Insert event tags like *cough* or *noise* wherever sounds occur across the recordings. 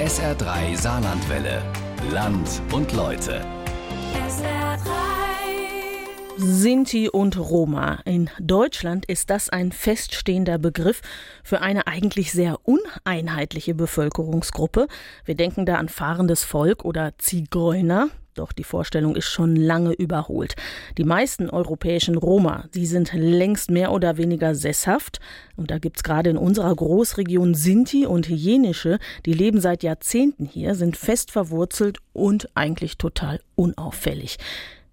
SR3 Saarlandwelle. Land und Leute. Sinti und Roma. In Deutschland ist das ein feststehender Begriff für eine eigentlich sehr uneinheitliche Bevölkerungsgruppe. Wir denken da an fahrendes Volk oder Zigeuner. Doch die Vorstellung ist schon lange überholt. Die meisten europäischen Roma, die sind längst mehr oder weniger sesshaft. Und da gibt's gerade in unserer Großregion Sinti und Jenische, die leben seit Jahrzehnten hier, sind fest verwurzelt und eigentlich total unauffällig.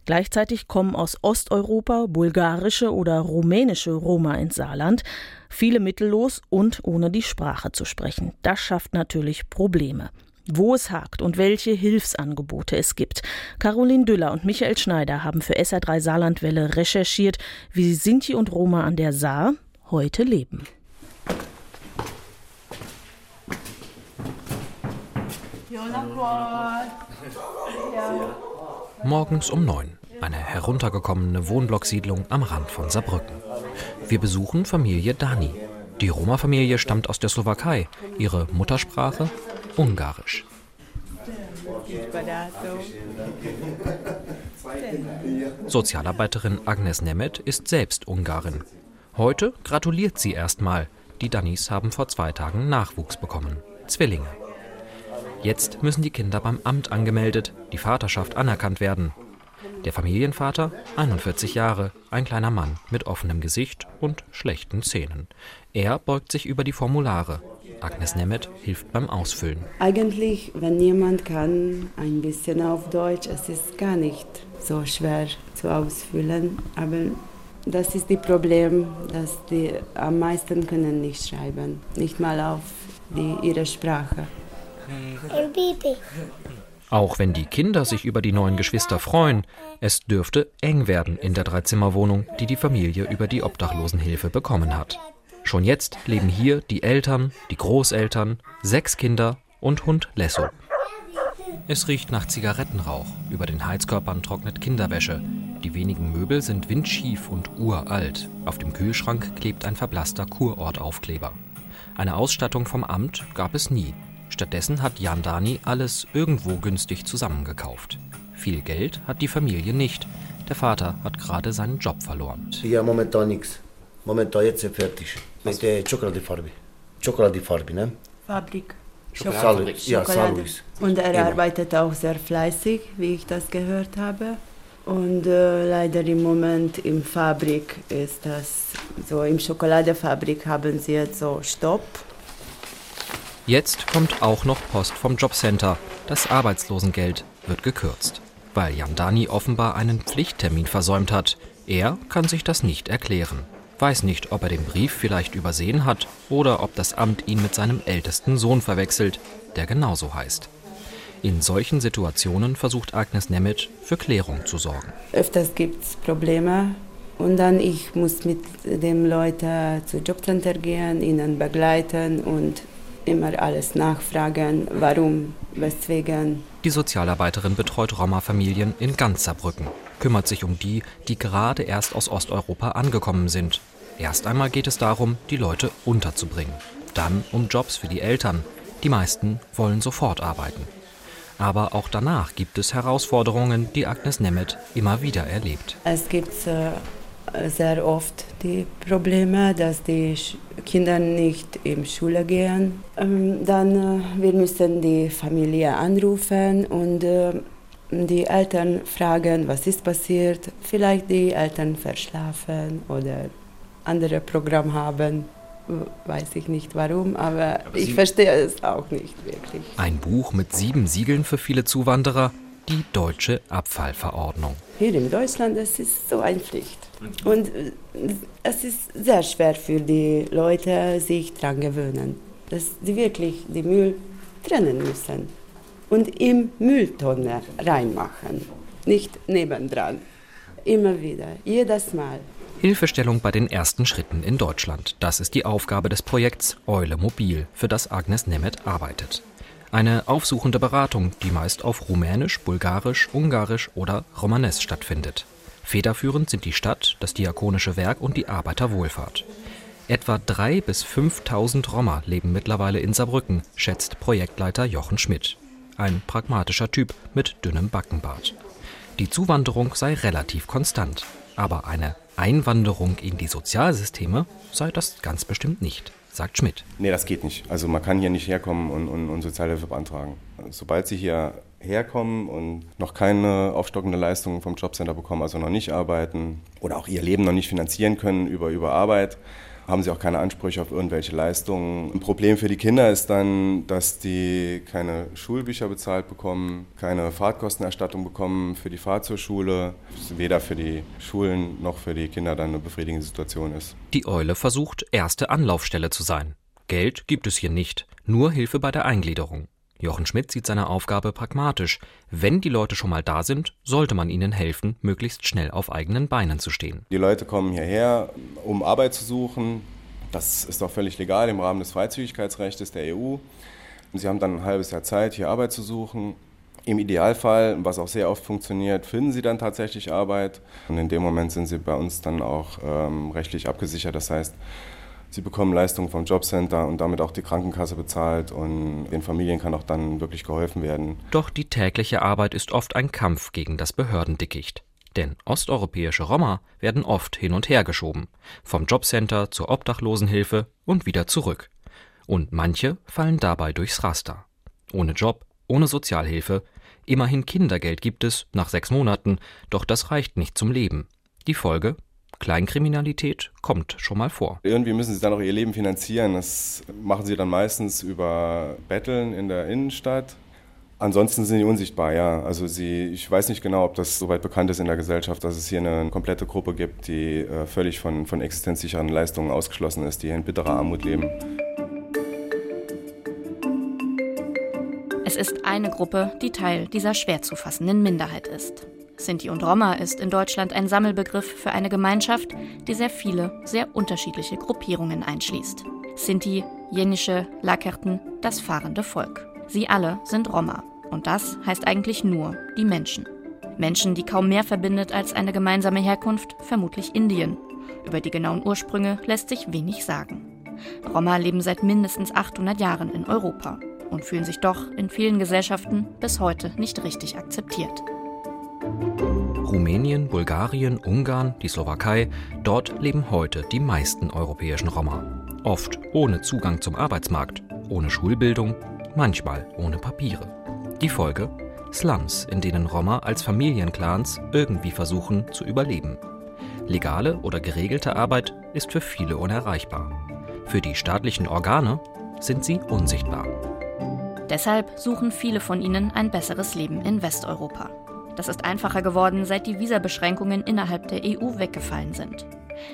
Gleichzeitig kommen aus Osteuropa bulgarische oder rumänische Roma ins Saarland, viele mittellos und ohne die Sprache zu sprechen. Das schafft natürlich Probleme. Wo es hakt und welche Hilfsangebote es gibt. Caroline Düller und Michael Schneider haben für SR3 Saarlandwelle recherchiert, wie Sinti und Roma an der Saar heute leben. Morgens um neun. Eine heruntergekommene Wohnblocksiedlung am Rand von Saarbrücken. Wir besuchen Familie Dani. Die Roma-Familie stammt aus der Slowakei. Ihre Muttersprache Ungarisch. Sozialarbeiterin Agnes Nemeth ist selbst Ungarin. Heute gratuliert sie erstmal. Die Dannis haben vor zwei Tagen Nachwuchs bekommen. Zwillinge. Jetzt müssen die Kinder beim Amt angemeldet, die Vaterschaft anerkannt werden. Der Familienvater, 41 Jahre, ein kleiner Mann mit offenem Gesicht und schlechten Zähnen. Er beugt sich über die Formulare. Agnes Nemeth hilft beim Ausfüllen. Eigentlich, wenn jemand kann, ein bisschen auf Deutsch, es ist gar nicht so schwer zu ausfüllen. Aber das ist das Problem, dass die am meisten können nicht schreiben, nicht mal auf die, ihre Sprache. Auch wenn die Kinder sich über die neuen Geschwister freuen, es dürfte eng werden in der Dreizimmerwohnung, die die Familie über die Obdachlosenhilfe bekommen hat. Schon jetzt leben hier die Eltern, die Großeltern, sechs Kinder und Hund Lesso. Es riecht nach Zigarettenrauch. Über den Heizkörpern trocknet Kinderwäsche. Die wenigen Möbel sind windschief und uralt. Auf dem Kühlschrank klebt ein verblasster Kurortaufkleber. Eine Ausstattung vom Amt gab es nie. Stattdessen hat Jan Dani alles irgendwo günstig zusammengekauft. Viel Geld hat die Familie nicht. Der Vater hat gerade seinen Job verloren. Ja, momentan nichts. Momentan jetzt fertig. Mit der Schokoladefarbe. Schokoladefarbe, ne? Fabrik. Schokolade. Ja, Saarlouis. Und er arbeitet auch sehr fleißig, wie ich das gehört habe. Und äh, leider im Moment im Fabrik ist das so, im Schokoladefabrik haben sie jetzt so Stopp. Jetzt kommt auch noch Post vom Jobcenter. Das Arbeitslosengeld wird gekürzt, weil Jan Dani offenbar einen Pflichttermin versäumt hat. Er kann sich das nicht erklären. Weiß nicht, ob er den Brief vielleicht übersehen hat oder ob das Amt ihn mit seinem ältesten Sohn verwechselt, der genauso heißt. In solchen Situationen versucht Agnes Nemeth für Klärung zu sorgen. Öfters gibt es Probleme und dann ich muss mit den Leuten zu Jobcenter gehen, ihnen begleiten und immer alles nachfragen, warum, weswegen. Die Sozialarbeiterin betreut Roma-Familien in ganz Saarbrücken, kümmert sich um die, die gerade erst aus Osteuropa angekommen sind. Erst einmal geht es darum, die Leute unterzubringen. Dann um Jobs für die Eltern. Die meisten wollen sofort arbeiten. Aber auch danach gibt es Herausforderungen, die Agnes Nemeth immer wieder erlebt. Es gibt äh, sehr oft die Probleme, dass die Kinder nicht in Schule gehen. Ähm, dann äh, wir müssen die Familie anrufen und äh, die Eltern fragen, was ist passiert. Vielleicht die Eltern verschlafen oder andere Programm haben. Weiß ich nicht warum, aber, ich verstehe es auch nicht wirklich. Ein Buch mit sieben Siegeln für viele Zuwanderer, die deutsche Abfallverordnung. Hier in Deutschland es ist so eine Pflicht. Und äh, es ist sehr schwer für die Leute, sich daran gewöhnen, dass sie wirklich die Müll trennen müssen und im Mülltonne reinmachen, nicht nebendran. Immer wieder, jedes Mal. Hilfestellung bei den ersten Schritten in Deutschland. Das ist die Aufgabe des Projekts Eule Mobil, für das Agnes Nemeth arbeitet. Eine aufsuchende Beratung, die meist auf Rumänisch, Bulgarisch, Ungarisch oder Romanes stattfindet. Federführend sind die Stadt, das Diakonische Werk und die Arbeiterwohlfahrt. Etwa 3.000 bis 5.000 Roma leben mittlerweile in Saarbrücken, schätzt Projektleiter Jochen Schmidt. Ein pragmatischer Typ mit dünnem Backenbart. Die Zuwanderung sei relativ konstant, aber eine Einwanderung in die Sozialsysteme sei das ganz bestimmt nicht, sagt Schmidt. Nee, das geht nicht. Also man kann hier nicht herkommen und, und, und Sozialhilfe beantragen. Sobald Sie hier herkommen und noch keine aufstockende Leistung vom Jobcenter bekommen, also noch nicht arbeiten oder auch ihr Leben noch nicht finanzieren können über, über Arbeit, haben sie auch keine Ansprüche auf irgendwelche Leistungen. Ein Problem für die Kinder ist dann, dass die keine Schulbücher bezahlt bekommen, keine Fahrtkostenerstattung bekommen für die Fahrt zur Schule, weder für die Schulen noch für die Kinder dann eine befriedigende Situation ist. Die Eule versucht, erste Anlaufstelle zu sein. Geld gibt es hier nicht, nur Hilfe bei der Eingliederung. Jochen Schmidt sieht seine Aufgabe pragmatisch. Wenn die Leute schon mal da sind, sollte man ihnen helfen, möglichst schnell auf eigenen Beinen zu stehen. Die Leute kommen hierher, um Arbeit zu suchen. Das ist doch völlig legal im Rahmen des Freizügigkeitsrechts der EU. Sie haben dann ein halbes Jahr Zeit, hier Arbeit zu suchen. Im Idealfall, was auch sehr oft funktioniert, finden sie dann tatsächlich Arbeit. Und in dem Moment sind sie bei uns dann auch ähm, rechtlich abgesichert. Das heißt, Sie bekommen Leistungen vom Jobcenter und damit auch die Krankenkasse bezahlt und den Familien kann auch dann wirklich geholfen werden. Doch die tägliche Arbeit ist oft ein Kampf gegen das Behördendickicht. Denn osteuropäische Roma werden oft hin und her geschoben. Vom Jobcenter zur Obdachlosenhilfe und wieder zurück. Und manche fallen dabei durchs Raster. Ohne Job, ohne Sozialhilfe. Immerhin Kindergeld gibt es nach sechs Monaten, doch das reicht nicht zum Leben. Die Folge Kleinkriminalität kommt schon mal vor. Irgendwie müssen sie dann auch ihr Leben finanzieren. Das machen sie dann meistens über Betteln in der Innenstadt. Ansonsten sind sie unsichtbar, ja. Also sie, ich weiß nicht genau, ob das soweit bekannt ist in der Gesellschaft, dass es hier eine komplette Gruppe gibt, die äh, völlig von, von existenzsicheren Leistungen ausgeschlossen ist, die in bitterer Armut leben. Es ist eine Gruppe, die Teil dieser schwer zu fassenden Minderheit ist. Sinti und Roma ist in Deutschland ein Sammelbegriff für eine Gemeinschaft, die sehr viele, sehr unterschiedliche Gruppierungen einschließt. Sinti, Jenische, Lakerten, das fahrende Volk. Sie alle sind Roma. Und das heißt eigentlich nur die Menschen. Menschen, die kaum mehr verbindet als eine gemeinsame Herkunft, vermutlich Indien. Über die genauen Ursprünge lässt sich wenig sagen. Roma leben seit mindestens 800 Jahren in Europa und fühlen sich doch in vielen Gesellschaften bis heute nicht richtig akzeptiert. Rumänien, Bulgarien, Ungarn, die Slowakei, dort leben heute die meisten europäischen Roma. Oft ohne Zugang zum Arbeitsmarkt, ohne Schulbildung, manchmal ohne Papiere. Die Folge? Slums, in denen Roma als Familienclans irgendwie versuchen zu überleben. Legale oder geregelte Arbeit ist für viele unerreichbar. Für die staatlichen Organe sind sie unsichtbar. Deshalb suchen viele von ihnen ein besseres Leben in Westeuropa. Das ist einfacher geworden, seit die Visabeschränkungen innerhalb der EU weggefallen sind.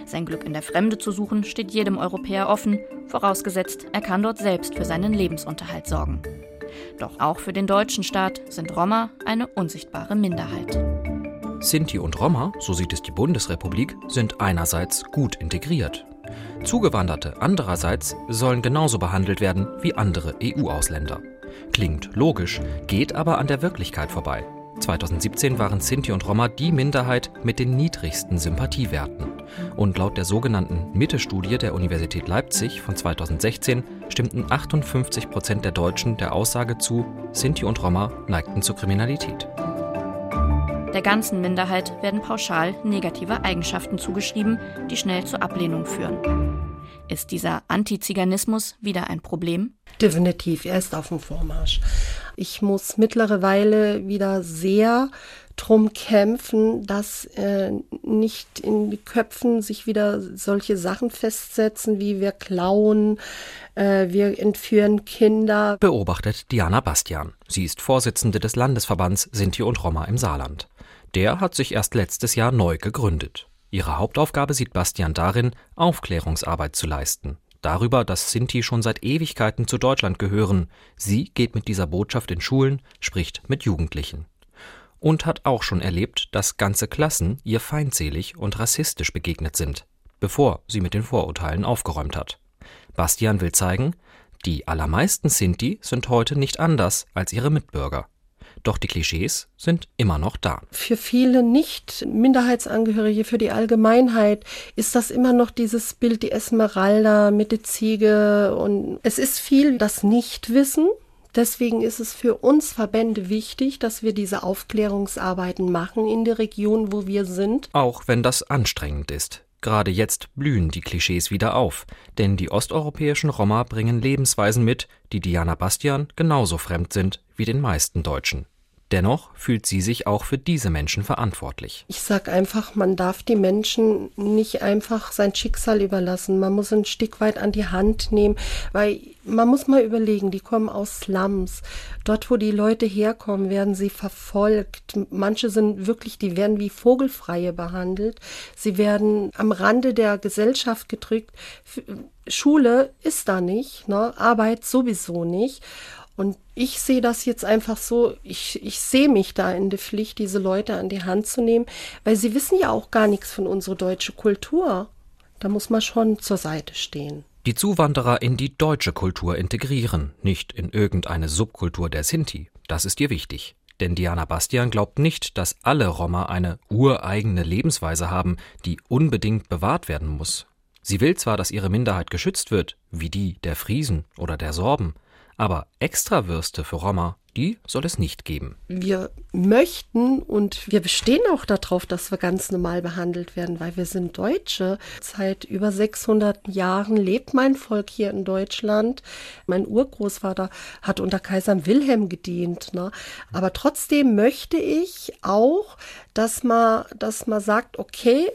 Sein Glück in der Fremde zu suchen, steht jedem Europäer offen, vorausgesetzt, er kann dort selbst für seinen Lebensunterhalt sorgen. Doch auch für den deutschen Staat sind Roma eine unsichtbare Minderheit. Sinti und Roma, so sieht es die Bundesrepublik, sind einerseits gut integriert. Zugewanderte andererseits sollen genauso behandelt werden wie andere EU-Ausländer. Klingt logisch, geht aber an der Wirklichkeit vorbei. 2017 waren Sinti und Roma die Minderheit mit den niedrigsten Sympathiewerten. Und laut der sogenannten Mitte-Studie der Universität Leipzig von 2016 stimmten 58 Prozent der Deutschen der Aussage zu, Sinti und Roma neigten zur Kriminalität. Der ganzen Minderheit werden pauschal negative Eigenschaften zugeschrieben, die schnell zur Ablehnung führen. Ist dieser Antiziganismus wieder ein Problem? Definitiv, er ist auf dem Vormarsch. Ich muss mittlerweile wieder sehr drum kämpfen, dass äh, nicht in die Köpfen sich wieder solche Sachen festsetzen, wie wir klauen, äh, wir entführen Kinder. Beobachtet Diana Bastian. Sie ist Vorsitzende des Landesverbands Sinti und Roma im Saarland. Der hat sich erst letztes Jahr neu gegründet. Ihre Hauptaufgabe sieht Bastian darin, Aufklärungsarbeit zu leisten. Darüber, dass Sinti schon seit Ewigkeiten zu Deutschland gehören. Sie geht mit dieser Botschaft in Schulen, spricht mit Jugendlichen. Und hat auch schon erlebt, dass ganze Klassen ihr feindselig und rassistisch begegnet sind, bevor sie mit den Vorurteilen aufgeräumt hat. Bastian will zeigen, die allermeisten Sinti sind heute nicht anders als ihre Mitbürger. Doch die Klischees sind immer noch da. Für viele Nicht-Minderheitsangehörige, für die Allgemeinheit ist das immer noch dieses Bild, die Esmeralda mit der Ziege. Und es ist viel das Nichtwissen. Deswegen ist es für uns Verbände wichtig, dass wir diese Aufklärungsarbeiten machen in der Region, wo wir sind. Auch wenn das anstrengend ist. Gerade jetzt blühen die Klischees wieder auf, denn die osteuropäischen Roma bringen Lebensweisen mit, die Diana Bastian genauso fremd sind wie den meisten Deutschen. Dennoch fühlt sie sich auch für diese Menschen verantwortlich. Ich sage einfach, man darf die Menschen nicht einfach sein Schicksal überlassen. Man muss ein Stück weit an die Hand nehmen, weil man muss mal überlegen, die kommen aus Slums. Dort, wo die Leute herkommen, werden sie verfolgt. Manche sind wirklich, die werden wie Vogelfreie behandelt. Sie werden am Rande der Gesellschaft gedrückt. Schule ist da nicht, ne? Arbeit sowieso nicht. Und ich sehe das jetzt einfach so, ich, ich sehe mich da in der Pflicht, diese Leute an die Hand zu nehmen, weil sie wissen ja auch gar nichts von unserer deutschen Kultur. Da muss man schon zur Seite stehen. Die Zuwanderer in die deutsche Kultur integrieren, nicht in irgendeine Subkultur der Sinti. Das ist ihr wichtig. Denn Diana Bastian glaubt nicht, dass alle Roma eine ureigene Lebensweise haben, die unbedingt bewahrt werden muss. Sie will zwar, dass ihre Minderheit geschützt wird, wie die der Friesen oder der Sorben, aber Extrawürste für Roma, die soll es nicht geben. Wir möchten und wir bestehen auch darauf, dass wir ganz normal behandelt werden, weil wir sind Deutsche. Seit über 600 Jahren lebt mein Volk hier in Deutschland. Mein Urgroßvater hat unter Kaiser Wilhelm gedient. Ne? Aber trotzdem möchte ich auch, dass man, dass man sagt, okay,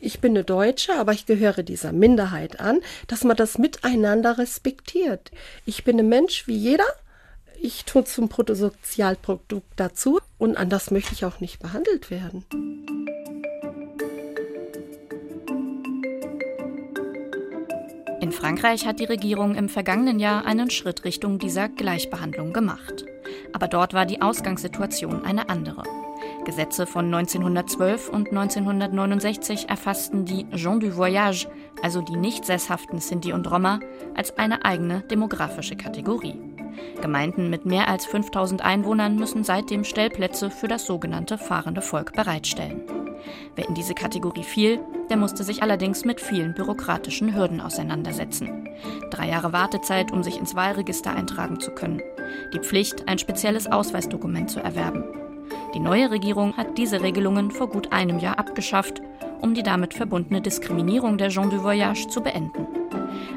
ich bin eine Deutsche, aber ich gehöre dieser Minderheit an, dass man das miteinander respektiert. Ich bin ein Mensch wie jeder. Ich tue zum Bruttosozialprodukt dazu und anders möchte ich auch nicht behandelt werden. In Frankreich hat die Regierung im vergangenen Jahr einen Schritt Richtung dieser Gleichbehandlung gemacht. Aber dort war die Ausgangssituation eine andere. Gesetze von 1912 und 1969 erfassten die Gens du Voyage, also die nicht sesshaften Sinti und Roma, als eine eigene demografische Kategorie. Gemeinden mit mehr als 5000 Einwohnern müssen seitdem Stellplätze für das sogenannte fahrende Volk bereitstellen. Wer in diese Kategorie fiel, der musste sich allerdings mit vielen bürokratischen Hürden auseinandersetzen. Drei Jahre Wartezeit, um sich ins Wahlregister eintragen zu können. Die Pflicht, ein spezielles Ausweisdokument zu erwerben. Die neue Regierung hat diese Regelungen vor gut einem Jahr abgeschafft, um die damit verbundene Diskriminierung der Gens du Voyage zu beenden.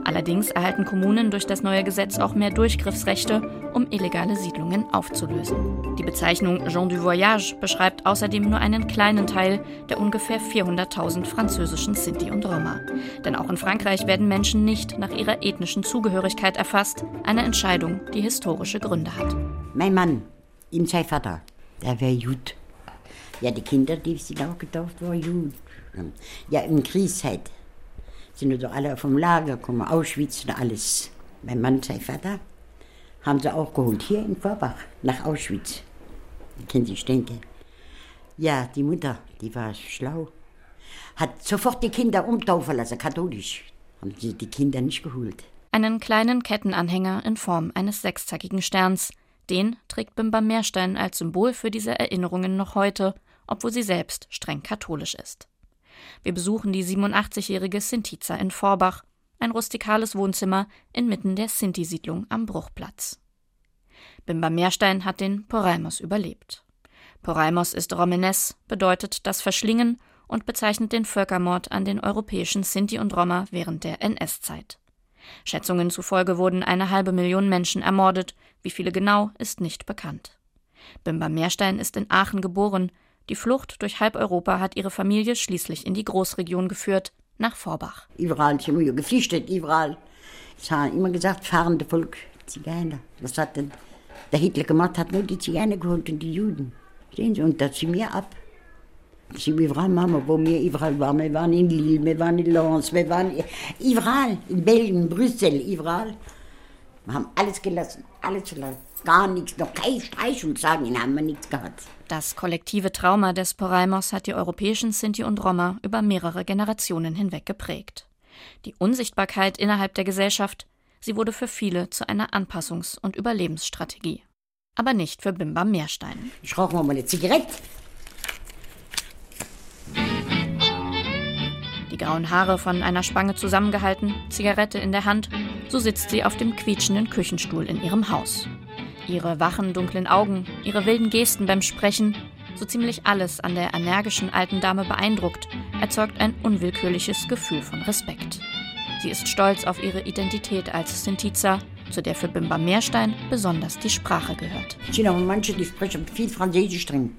Allerdings erhalten Kommunen durch das neue Gesetz auch mehr Durchgriffsrechte, um illegale Siedlungen aufzulösen. Die Bezeichnung Gens du Voyage beschreibt außerdem nur einen kleinen Teil der ungefähr 400.000 französischen Sinti und Roma. Denn auch in Frankreich werden Menschen nicht nach ihrer ethnischen Zugehörigkeit erfasst, eine Entscheidung, die historische Gründe hat. Mein Mann, ihm sei Vater, der wäre gut. Ja, die Kinder, die sind auch getauft, war gut. Ja, in Kriegszeit sind doch alle vom Lager gekommen, Auschwitz und alles. Mein Mann, sein Vater, haben sie auch geholt, hier in Vorbach, nach Auschwitz. Kennen Sie, ich denke. Ja, die Mutter, die war schlau. Hat sofort die Kinder umtaufen lassen, katholisch. Haben sie die Kinder nicht geholt. Einen kleinen Kettenanhänger in Form eines sechszackigen Sterns, den trägt Bimba Meerstein als Symbol für diese Erinnerungen noch heute, obwohl sie selbst streng katholisch ist. Wir besuchen die 87-jährige Sintiza in Vorbach, ein rustikales Wohnzimmer inmitten der Sinti-Siedlung am Bruchplatz. Bimba Meerstein hat den Poraimos überlebt. Poraimos ist Romenes, bedeutet das Verschlingen und bezeichnet den Völkermord an den europäischen Sinti und Roma während der NS-Zeit. Schätzungen zufolge wurden eine halbe Million Menschen ermordet, wie viele genau, ist nicht bekannt. Bimba Meerstein ist in Aachen geboren. Die Flucht durch halb Europa hat ihre Familie schließlich in die Großregion geführt, nach Vorbach. Überall, sind wir geflüchtet, überall. Es haben immer gesagt, fahrende Volk, Zigeiner. Was hat denn der Hitler gemacht? Hat nur die Zigeiner geholt und die Juden. Sehen Sie, und da sind wir ab. Waren. Wir waren in Lille, wir waren in Lens, wir waren überall, in Belgien, Brüssel, überall. Wir haben alles gelassen, alles gelassen. Gar nichts, noch kein Streich und sagen, haben wir nichts gehabt. Das kollektive Trauma des Poraimos hat die europäischen Sinti und Roma über mehrere Generationen hinweg geprägt. Die Unsichtbarkeit innerhalb der Gesellschaft, sie wurde für viele zu einer Anpassungs- und Überlebensstrategie. aber nicht für Bimba Meerstein. Ich rauche mal eine Zigarette. Grauen Haare von einer Spange zusammengehalten, Zigarette in der Hand, so sitzt sie auf dem quietschenden Küchenstuhl in ihrem Haus. Ihre wachen, dunklen Augen, ihre wilden Gesten beim Sprechen, so ziemlich alles an der energischen alten Dame beeindruckt, erzeugt ein unwillkürliches Gefühl von Respekt. Sie ist stolz auf ihre Identität als Sintiza, zu der für Bimba Meerstein besonders die Sprache gehört. Es sind auch manche, die sprechen viel Französisch drin.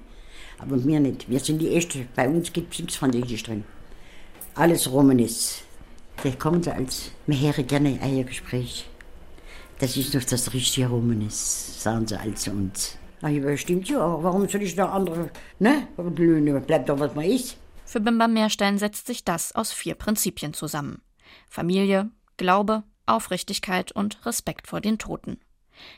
Aber wir nicht. Wir sind die Ersten. Bei uns gibt es nichts Französisch drin. Alles Romanes. Da kommen sie als, wir hören gerne ein Gespräch. Das ist doch das richtige Romanes, sagen sie als uns. Ach, ja, stimmt ja. Warum soll ich da andere, ne? Bleibt doch, was man ist. Für Bimba Meerstein setzt sich das aus vier Prinzipien zusammen. Familie, Glaube, Aufrichtigkeit und Respekt vor den Toten.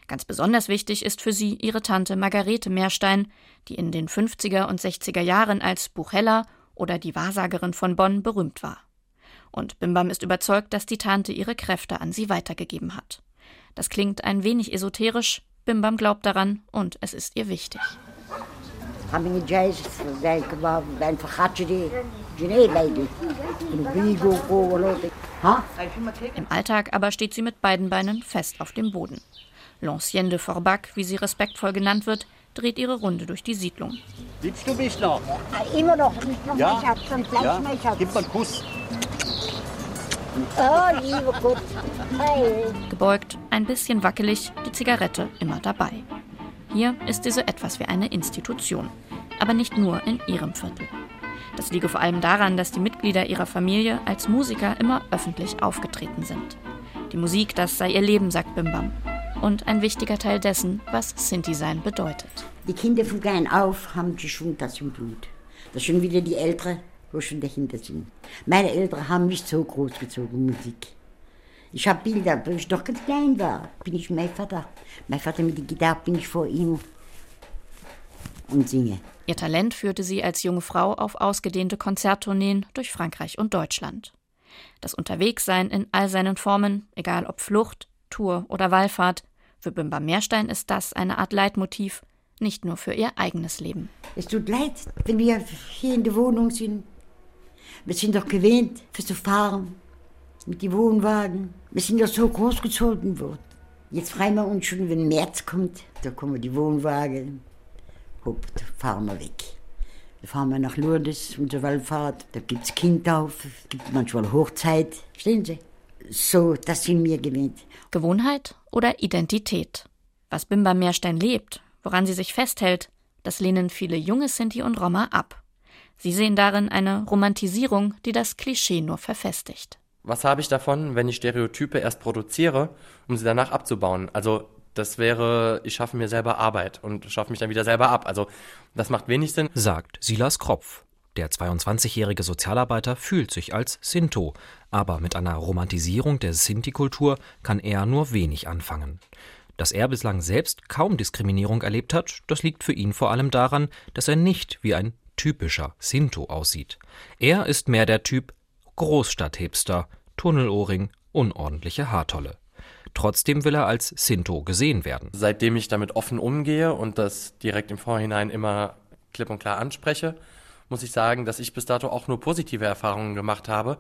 Ganz besonders wichtig ist für sie ihre Tante Margarete Meerstein, die in den 50er und 60er Jahren als Buchella oder die Wahrsagerin von Bonn berühmt war. Und Bimbam ist überzeugt, dass die Tante ihre Kräfte an sie weitergegeben hat. Das klingt ein wenig esoterisch, Bimbam glaubt daran und es ist ihr wichtig. Im Alltag aber steht sie mit beiden Beinen fest auf dem Boden. L'ancienne de Forbac, wie sie respektvoll genannt wird, dreht ihre Runde durch die Siedlung. Liebst du mich noch? Immer noch, nicht noch Ja? Schatz, und gleich Ja? mein Schatz. Gib mal einen Kuss. Oh, lieber Gott. Hey. Gebeugt, ein bisschen wackelig, die Zigarette immer dabei. Hier ist sie so etwas wie eine Institution, aber nicht nur in ihrem Viertel. Das liege vor allem daran, dass die Mitglieder ihrer Familie als Musiker immer öffentlich aufgetreten sind. Die Musik, das sei ihr Leben, sagt Bimbam. Und ein wichtiger Teil dessen, was Sinti-Sein bedeutet. Die Kinder von klein auf haben die schon das im Blut. Das sind wieder die Älteren, wo schon dahinter sind. Meine Eltern haben mich so großgezogen, Musik. Ich habe Bilder, wo ich noch ganz klein war, bin ich mein Vater. Mein Vater mit der Gitarre bin ich vor ihm und singe. Ihr Talent führte sie als junge Frau auf ausgedehnte Konzerttourneen durch Frankreich und Deutschland. Das Unterwegssein in all seinen Formen, egal ob Flucht, Tour oder Wallfahrt, für Bimba Meerstein ist das eine Art Leitmotiv, nicht nur für ihr eigenes Leben. Es tut leid, wenn wir hier in der Wohnung sind. Wir sind doch gewöhnt, für zu fahren, mit den Wohnwagen. Wir sind doch so großgezogen worden. Jetzt freuen wir uns schon, wenn März kommt, da kommen die Wohnwagen. Hopp, da fahren wir weg. Da fahren wir nach Lourdes, unsere Wallfahrt. Da gibt es Kindtaufe, es gibt manchmal Hochzeit. Verstehen Sie? So, das sind wir gewöhnt. Gewohnheit oder Identität? Was Bimba Meerstein lebt, woran sie sich festhält, das lehnen viele junge Sinti und Roma ab. Sie sehen darin eine Romantisierung, die das Klischee nur verfestigt. Was habe ich davon, wenn ich Stereotype erst produziere, um sie danach abzubauen? Also das wäre, ich schaffe mir selber Arbeit und schaffe mich dann wieder selber ab. Also das macht wenig Sinn. Sagt Silas Kropf. Der 22-jährige Sozialarbeiter fühlt sich als Sinto, aber mit einer Romantisierung der Sinti-Kultur kann er nur wenig anfangen. Dass er bislang selbst kaum Diskriminierung erlebt hat, das liegt für ihn vor allem daran, dass er nicht wie ein typischer Sinto aussieht. Er ist mehr der Typ Großstadthipster, Tunnelohrring, unordentliche Haartolle. Trotzdem will er als Sinto gesehen werden. Seitdem ich damit offen umgehe und das direkt im Vorhinein immer klipp und klar anspreche, muss ich sagen, dass ich bis dato auch nur positive Erfahrungen gemacht habe.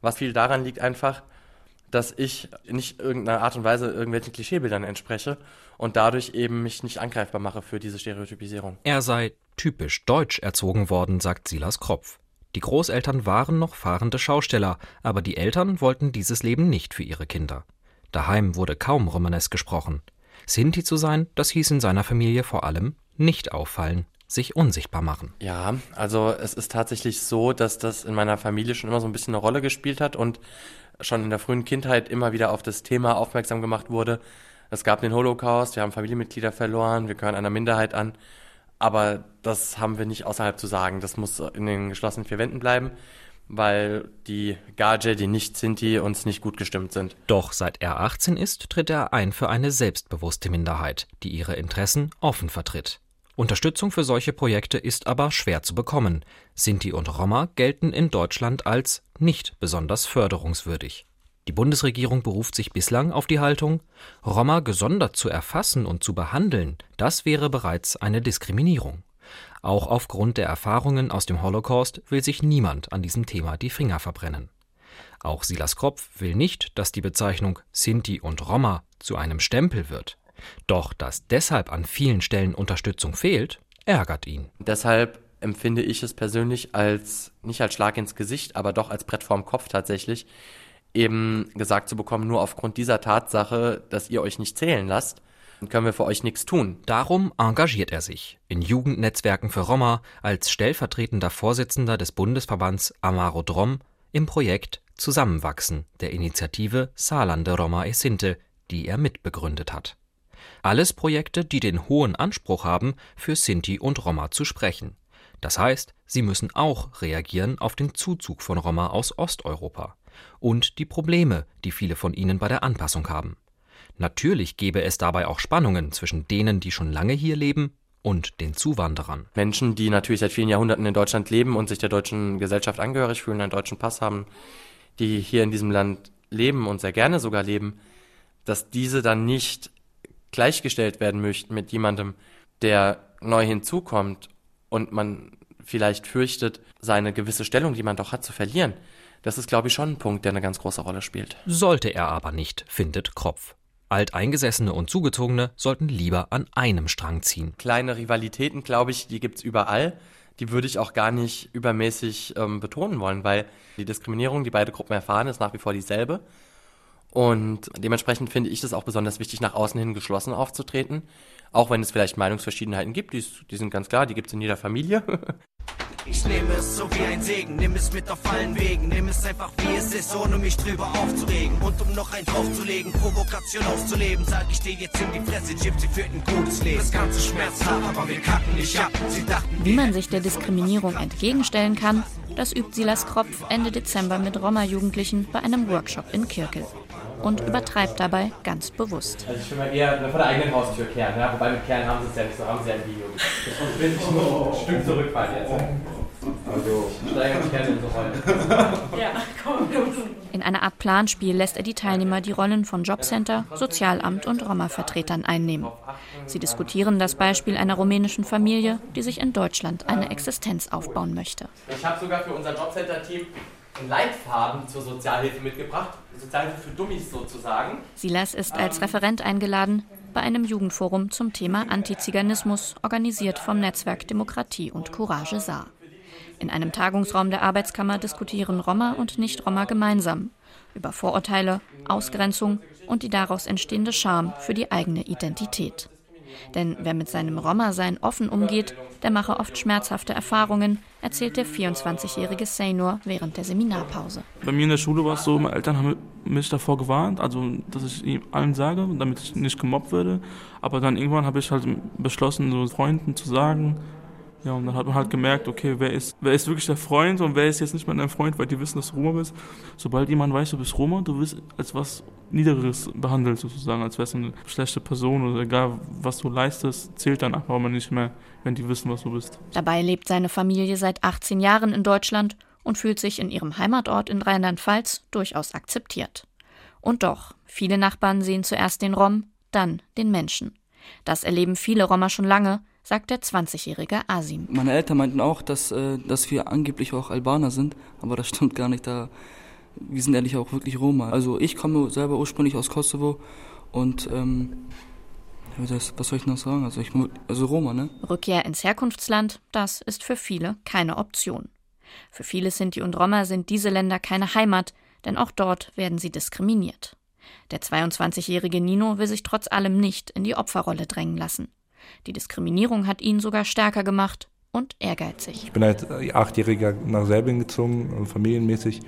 Was viel daran liegt einfach, dass ich nicht irgendeiner Art und Weise irgendwelchen Klischeebildern entspreche und dadurch eben mich nicht angreifbar mache für diese Stereotypisierung. Er sei typisch deutsch erzogen worden, sagt Silas Kropf. Die Großeltern waren noch fahrende Schausteller, aber die Eltern wollten dieses Leben nicht für ihre Kinder. Daheim wurde kaum Romanes gesprochen. Sinti zu sein, das hieß in seiner Familie vor allem nicht auffallen, sich unsichtbar machen. Ja, also es ist tatsächlich so, dass das in meiner Familie schon immer so ein bisschen eine Rolle gespielt hat und schon in der frühen Kindheit immer wieder auf das Thema aufmerksam gemacht wurde. Es gab den Holocaust, wir haben Familienmitglieder verloren, wir gehören einer Minderheit an. Aber das haben wir nicht außerhalb zu sagen. Das muss in den geschlossenen vier Wänden bleiben, weil die Gage, die nicht Sinti, uns nicht gut gestimmt sind. Doch seit er 18 ist, tritt er ein für eine selbstbewusste Minderheit, die ihre Interessen offen vertritt. Unterstützung für solche Projekte ist aber schwer zu bekommen. Sinti und Roma gelten in Deutschland als nicht besonders förderungswürdig. Die Bundesregierung beruft sich bislang auf die Haltung, Roma gesondert zu erfassen und zu behandeln, das wäre bereits eine Diskriminierung. Auch aufgrund der Erfahrungen aus dem Holocaust will sich niemand an diesem Thema die Finger verbrennen. Auch Silas Kropf will nicht, dass die Bezeichnung Sinti und Roma zu einem Stempel wird. Doch dass deshalb an vielen Stellen Unterstützung fehlt, ärgert ihn. Deshalb empfinde ich es persönlich als, nicht als Schlag ins Gesicht, aber doch als Brett vorm Kopf tatsächlich, eben gesagt zu bekommen, nur aufgrund dieser Tatsache, dass ihr euch nicht zählen lasst, können wir für euch nichts tun. Darum engagiert er sich in Jugendnetzwerken für Roma als stellvertretender Vorsitzender des Bundesverbands Amaro Drom im Projekt Zusammenwachsen der Initiative Saarlande Roma e Sinte, die er mitbegründet hat. Alles Projekte, die den hohen Anspruch haben, für Sinti und Roma zu sprechen. Das heißt, sie müssen auch reagieren auf den Zuzug von Roma aus Osteuropa und die Probleme, die viele von ihnen bei der Anpassung haben. Natürlich gäbe es dabei auch Spannungen zwischen denen, die schon lange hier leben, und den Zuwanderern. Menschen, die natürlich seit vielen Jahrhunderten in Deutschland leben und sich der deutschen Gesellschaft angehörig fühlen, einen deutschen Pass haben, die hier in diesem Land leben und sehr gerne sogar leben, dass diese dann nicht gleichgestellt werden möchten mit jemandem, der neu hinzukommt und man vielleicht fürchtet, seine gewisse Stellung, die man doch hat, zu verlieren. Das ist, glaube ich, schon ein Punkt, der eine ganz große Rolle spielt. Sollte er aber nicht, findet Kropf. Alteingesessene und Zugezogene sollten lieber an einem Strang ziehen. Kleine Rivalitäten, glaube ich, die gibt es überall. Die würde ich auch gar nicht übermäßig ähm, betonen wollen, weil die Diskriminierung, die beide Gruppen erfahren, ist nach wie vor dieselbe. Und dementsprechend finde ich es auch besonders wichtig, nach außen hin geschlossen aufzutreten. Auch wenn es vielleicht Meinungsverschiedenheiten gibt, die, die sind ganz klar, die gibt es in jeder Familie. *laughs* Ich nehme es so wie ein Segen, nimm es mit auf allen Wegen, nimm es einfach wie es ist, ohne mich drüber aufzuregen. Und um noch ein draufzulegen, Provokation auszuleben, sag ich dir jetzt in die Fresse, Gypsy führt ein gutes Leben. Das Ganze schmerzhaft, aber wir kacken nicht ab. Sie dachten, wie man sich der Diskriminierung entgegenstellen kann, das übt Silas Kropf Ende Dezember mit Roma-Jugendlichen bei einem Workshop in Kirkel und übertreibt dabei ganz bewusst. Also ich will mal eher vor der eigenen Haustür kehren, ja? wobei mit Kehren haben sie es ja nicht so, haben sie ja ein Video. Ich will ich nur ein Stück zurückfallen jetzt. Also, steigern Kerne in so Rollen. Ja, komm, In einer Art Planspiel lässt er die Teilnehmer die Rollen von Jobcenter, Sozialamt und Roma-Vertretern einnehmen. Sie diskutieren das Beispiel einer rumänischen Familie, die sich in Deutschland eine Existenz aufbauen möchte. Ich habe sogar für unser Jobcenter-Team Leitfaden zur Sozialhilfe mitgebracht. Sozialhilfe für Dummies sozusagen. Silas ist als Referent eingeladen bei einem Jugendforum zum Thema Antiziganismus, organisiert vom Netzwerk Demokratie und Courage Saar. In einem Tagungsraum der Arbeitskammer diskutieren Roma und Nicht-Roma gemeinsam über Vorurteile, Ausgrenzung und die daraus entstehende Scham für die eigene Identität. Denn wer mit seinem Roma-Sein offen umgeht, der mache oft schmerzhafte Erfahrungen, erzählt der 24-jährige Seynur während der Seminarpause. Bei mir in der Schule war es so, meine Eltern haben mich davor gewarnt, also dass ich ihm allen sage, damit ich nicht gemobbt werde. Aber dann irgendwann habe ich halt beschlossen, so Freunden zu sagen, ja, und dann hat man halt gemerkt, okay, wer ist, wer ist wirklich der Freund und wer ist jetzt nicht mehr dein Freund, weil die wissen, dass du Roma bist. Sobald jemand weiß, du bist Roma, du wirst als was Niedereres behandelt, sozusagen, als wärst du eine schlechte Person oder egal, was du leistest, zählt dann einfach mal nicht mehr, wenn die wissen, was du bist. Dabei lebt seine Familie seit 18 Jahren in Deutschland und fühlt sich in ihrem Heimatort in Rheinland-Pfalz durchaus akzeptiert. Und doch, viele Nachbarn sehen zuerst den Rom, dann den Menschen. Das erleben viele Roma schon lange, sagt der 20-jährige Asim. Meine Eltern meinten auch, dass, äh, dass wir angeblich auch Albaner sind, aber das stimmt gar nicht. Da, wir sind ehrlich auch wirklich Roma. Also ich komme selber ursprünglich aus Kosovo und ähm, das, was soll ich noch sagen? Also, ich, also Roma, ne? Rückkehr ins Herkunftsland, das ist für viele keine Option. Für viele Sinti und Roma sind diese Länder keine Heimat, denn auch dort werden sie diskriminiert. Der 22-jährige Nino will sich trotz allem nicht in die Opferrolle drängen lassen. Die Diskriminierung hat ihn sogar stärker gemacht und ehrgeizig. Ich bin als Achtjähriger nach Serbien gezogen, familienmäßig.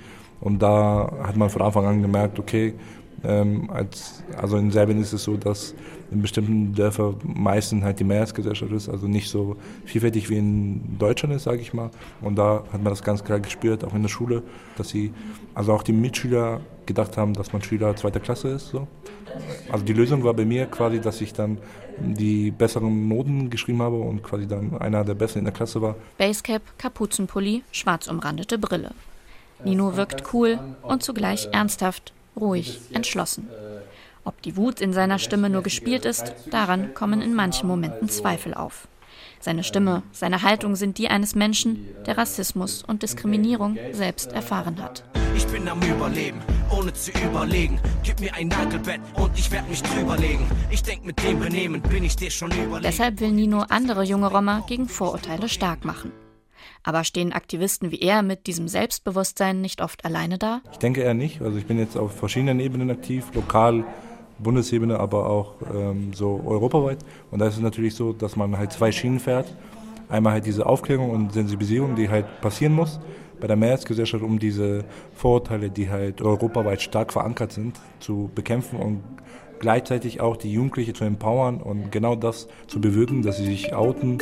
Und da hat man von Anfang an gemerkt, okay, ähm, als, also in Serbien ist es so, dass in bestimmten Dörfern meistens halt die Mehrheitsgesellschaft ist, also nicht so vielfältig wie in Deutschland ist, sage ich mal. Und da hat man das ganz klar gespürt, auch in der Schule, dass sie, also auch die Mitschüler gedacht haben, dass man Schüler zweiter Klasse ist. So. Also die Lösung war bei mir quasi, dass ich dann die besseren Noten geschrieben habe und quasi dann einer der Besten in der Klasse war. Basecap, Kapuzenpulli, schwarz umrandete Brille. Nino wirkt cool und zugleich ernsthaft ruhig, entschlossen. Ob die Wut in seiner Stimme nur gespielt ist, daran kommen in manchen Momenten Zweifel auf. Seine Stimme, seine Haltung sind die eines Menschen, der Rassismus und Diskriminierung selbst erfahren hat. Ich bin am Überleben, ohne zu überlegen. Gib mir ein Nagelbett und ich werde mich drüberlegen. Ich denk mit dem Benehmen bin ich dir schon überlegen. Deshalb will Nino andere junge Roma gegen Vorurteile stark machen. Aber stehen Aktivisten wie er mit diesem Selbstbewusstsein nicht oft alleine da? Ich denke eher nicht. Also ich bin jetzt auf verschiedenen Ebenen aktiv, lokal, Bundesebene, aber auch ähm, so europaweit. Und da ist es natürlich so, dass man halt zwei Schienen fährt. Einmal halt diese Aufklärung und Sensibilisierung, die halt passieren muss bei der Mehrheitsgesellschaft, um diese Vorurteile, die halt europaweit stark verankert sind, zu bekämpfen und gleichzeitig auch die Jugendlichen zu empowern und genau das zu bewirken, dass sie sich outen.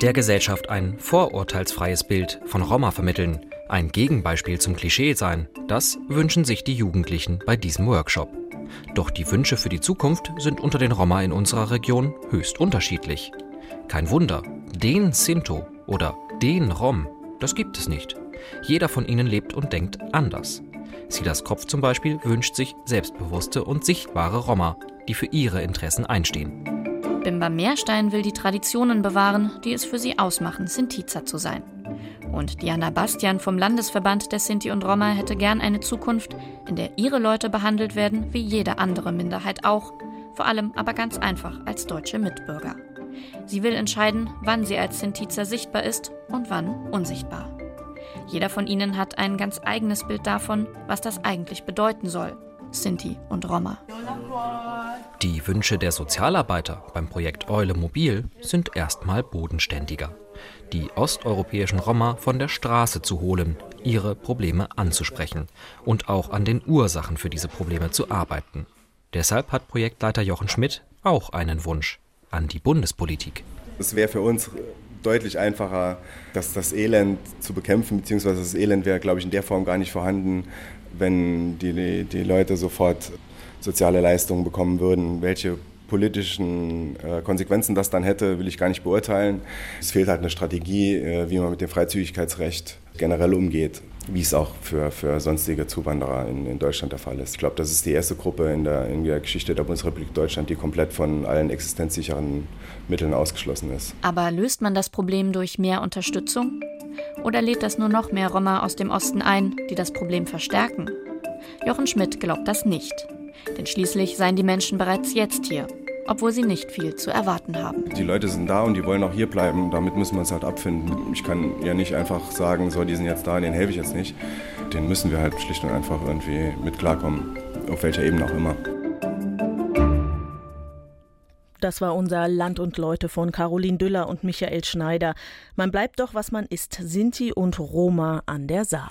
Der Gesellschaft ein vorurteilsfreies Bild von Roma vermitteln, ein Gegenbeispiel zum Klischee sein, das wünschen sich die Jugendlichen bei diesem Workshop. Doch die Wünsche für die Zukunft sind unter den Roma in unserer Region höchst unterschiedlich. Kein Wunder, den Sinto oder den Rom, das gibt es nicht. Jeder von ihnen lebt und denkt anders. Silas Kopf zum Beispiel wünscht sich selbstbewusste und sichtbare Roma, die für ihre Interessen einstehen. Bimba Meerstein will die Traditionen bewahren, die es für sie ausmachen, Sintiza zu sein. Und Diana Bastian vom Landesverband der Sinti und Roma hätte gern eine Zukunft, in der ihre Leute behandelt werden wie jede andere Minderheit auch, vor allem aber ganz einfach als deutsche Mitbürger. Sie will entscheiden, wann sie als Sintiza sichtbar ist und wann unsichtbar. Jeder von ihnen hat ein ganz eigenes Bild davon, was das eigentlich bedeuten soll, Sinti und Roma. Die Wünsche der Sozialarbeiter beim Projekt Eule Mobil sind erstmal bodenständiger die osteuropäischen Roma von der Straße zu holen, ihre Probleme anzusprechen und auch an den Ursachen für diese Probleme zu arbeiten. Deshalb hat Projektleiter Jochen Schmidt auch einen Wunsch an die Bundespolitik. Es wäre für uns deutlich einfacher, das, das Elend zu bekämpfen, beziehungsweise das Elend wäre, glaube ich, in der Form gar nicht vorhanden, wenn die, die Leute sofort soziale Leistungen bekommen würden. Welche politischen äh, Konsequenzen das dann hätte, will ich gar nicht beurteilen. Es fehlt halt eine Strategie, äh, wie man mit dem Freizügigkeitsrecht generell umgeht, wie es auch für, für sonstige Zuwanderer in, in Deutschland der Fall ist. Ich glaube, das ist die erste Gruppe in der, in der Geschichte der Bundesrepublik Deutschland, die komplett von allen existenzsicheren Mitteln ausgeschlossen ist. Aber löst man das Problem durch mehr Unterstützung? Oder lädt das nur noch mehr Roma aus dem Osten ein, die das Problem verstärken? Jochen Schmidt glaubt das nicht. Denn schließlich seien die Menschen bereits jetzt hier obwohl sie nicht viel zu erwarten haben. Die Leute sind da und die wollen auch hier bleiben. Damit müssen wir uns halt abfinden. Ich kann ja nicht einfach sagen, so, die sind jetzt da, denen helfe ich jetzt nicht. Den müssen wir halt schlicht und einfach irgendwie mit klarkommen, auf welcher Ebene auch immer. Das war unser Land und Leute von Caroline Düller und Michael Schneider. Man bleibt doch, was man ist, Sinti und Roma an der Saar.